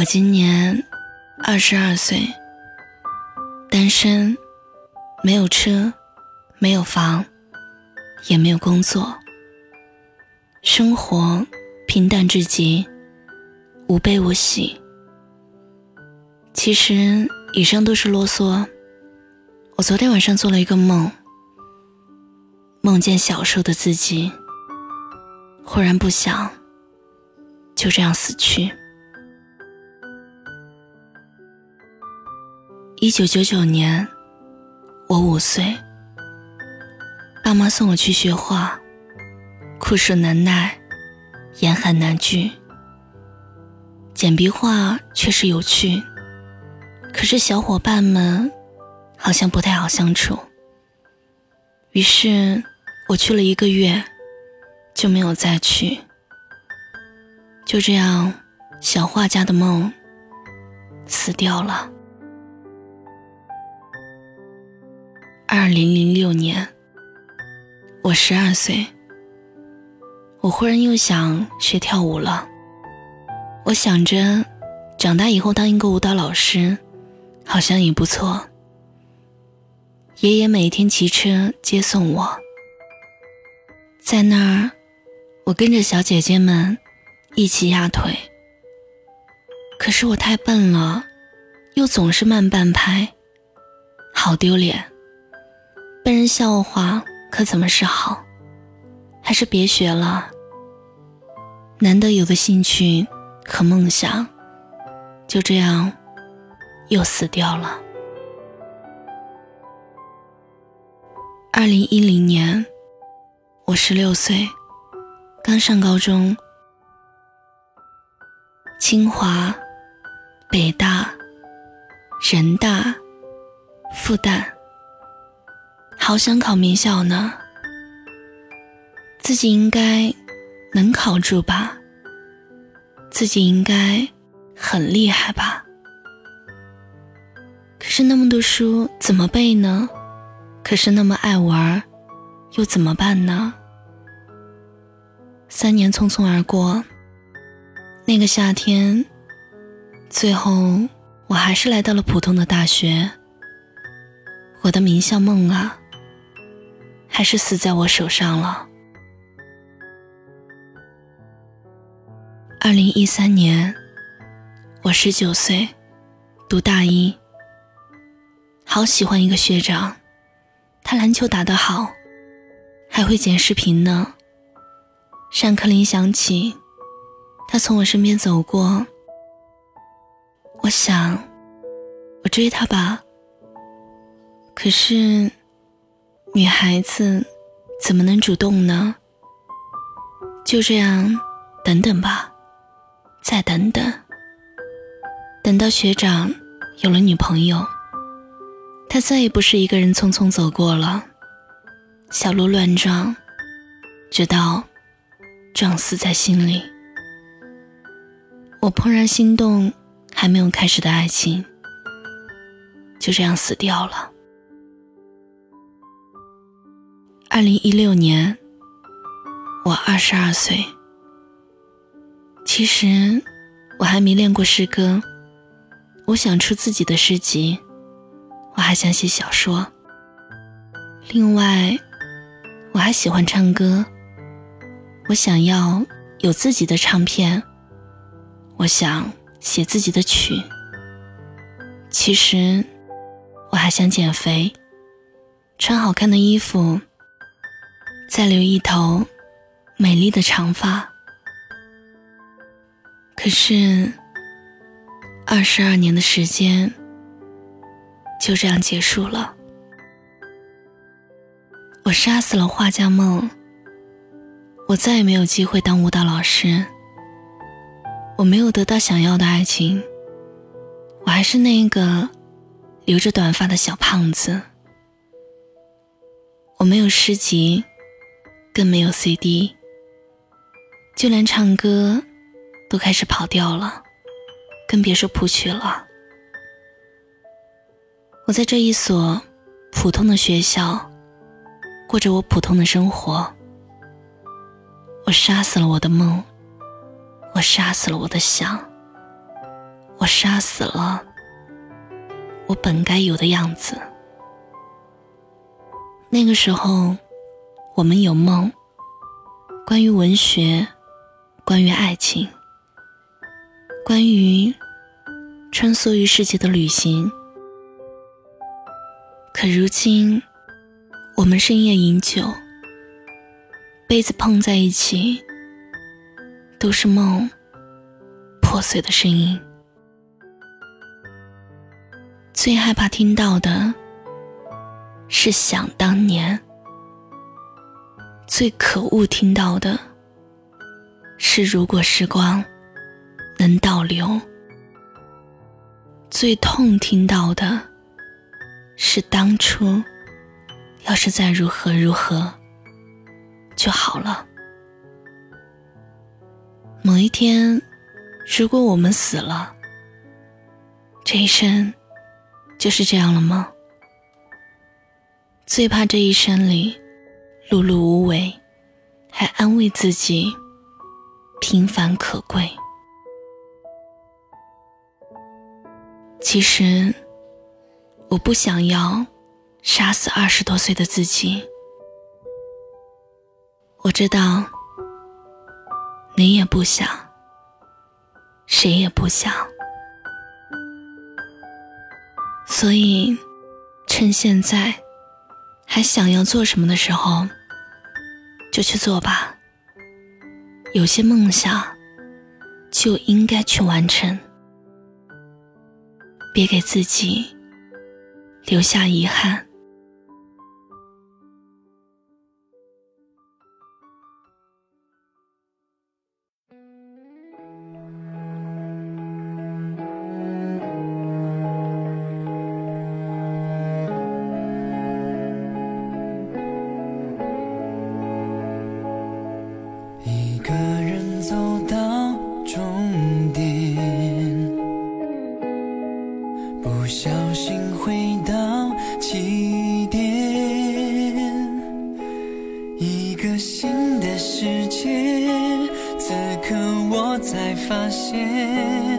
我今年二十二岁，单身，没有车，没有房，也没有工作，生活平淡至极，无悲无喜。其实以上都是啰嗦。我昨天晚上做了一个梦，梦见小时候的自己，忽然不想就这样死去。一九九九年，我五岁，爸妈送我去学画，酷暑难耐，严寒难拒。简笔画确实有趣，可是小伙伴们好像不太好相处。于是我去了一个月，就没有再去。就这样，小画家的梦死掉了。二零零六年，我十二岁，我忽然又想学跳舞了。我想着，长大以后当一个舞蹈老师，好像也不错。爷爷每天骑车接送我，在那儿，我跟着小姐姐们一起压腿。可是我太笨了，又总是慢半拍，好丢脸。笑话，可怎么是好？还是别学了。难得有的兴趣和梦想，就这样又死掉了。二零一零年，我十六岁，刚上高中。清华、北大、人大、复旦。好想考名校呢，自己应该能考住吧？自己应该很厉害吧？可是那么多书怎么背呢？可是那么爱玩，又怎么办呢？三年匆匆而过，那个夏天，最后我还是来到了普通的大学。我的名校梦啊！还是死在我手上了。二零一三年，我十九岁，读大一。好喜欢一个学长，他篮球打得好，还会剪视频呢。上课铃响起，他从我身边走过。我想，我追他吧。可是。女孩子怎么能主动呢？就这样，等等吧，再等等。等到学长有了女朋友，他再也不是一个人匆匆走过了，小鹿乱撞，直到撞死在心里。我怦然心动，还没有开始的爱情，就这样死掉了。二零一六年，我二十二岁。其实我还迷恋过诗歌，我想出自己的诗集，我还想写小说。另外，我还喜欢唱歌，我想要有自己的唱片，我想写自己的曲。其实我还想减肥，穿好看的衣服。再留一头美丽的长发，可是二十二年的时间就这样结束了。我杀死了画家梦，我再也没有机会当舞蹈老师。我没有得到想要的爱情，我还是那个留着短发的小胖子。我没有诗集。更没有 CD，就连唱歌都开始跑调了，更别说谱曲了。我在这一所普通的学校，过着我普通的生活。我杀死了我的梦，我杀死了我的想，我杀死了我本该有的样子。那个时候，我们有梦，关于文学，关于爱情，关于穿梭于世界的旅行。可如今，我们深夜饮酒，杯子碰在一起，都是梦破碎的声音。最害怕听到的是想当年，最可恶听到的是如果时光能倒流，最痛听到的是当初要是再如何如何就好了。某一天，如果我们死了，这一生。就是这样了吗？最怕这一生里碌碌无为，还安慰自己平凡可贵。其实我不想要杀死二十多岁的自己。我知道你也不想，谁也不想。所以，趁现在还想要做什么的时候，就去做吧。有些梦想就应该去完成，别给自己留下遗憾。才发现，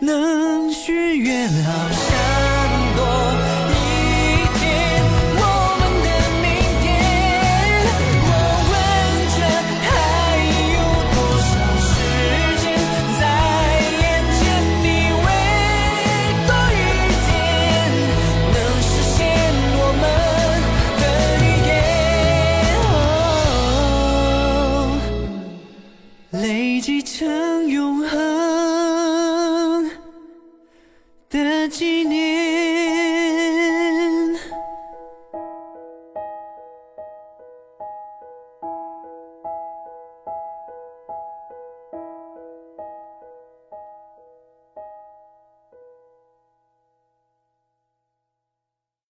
能？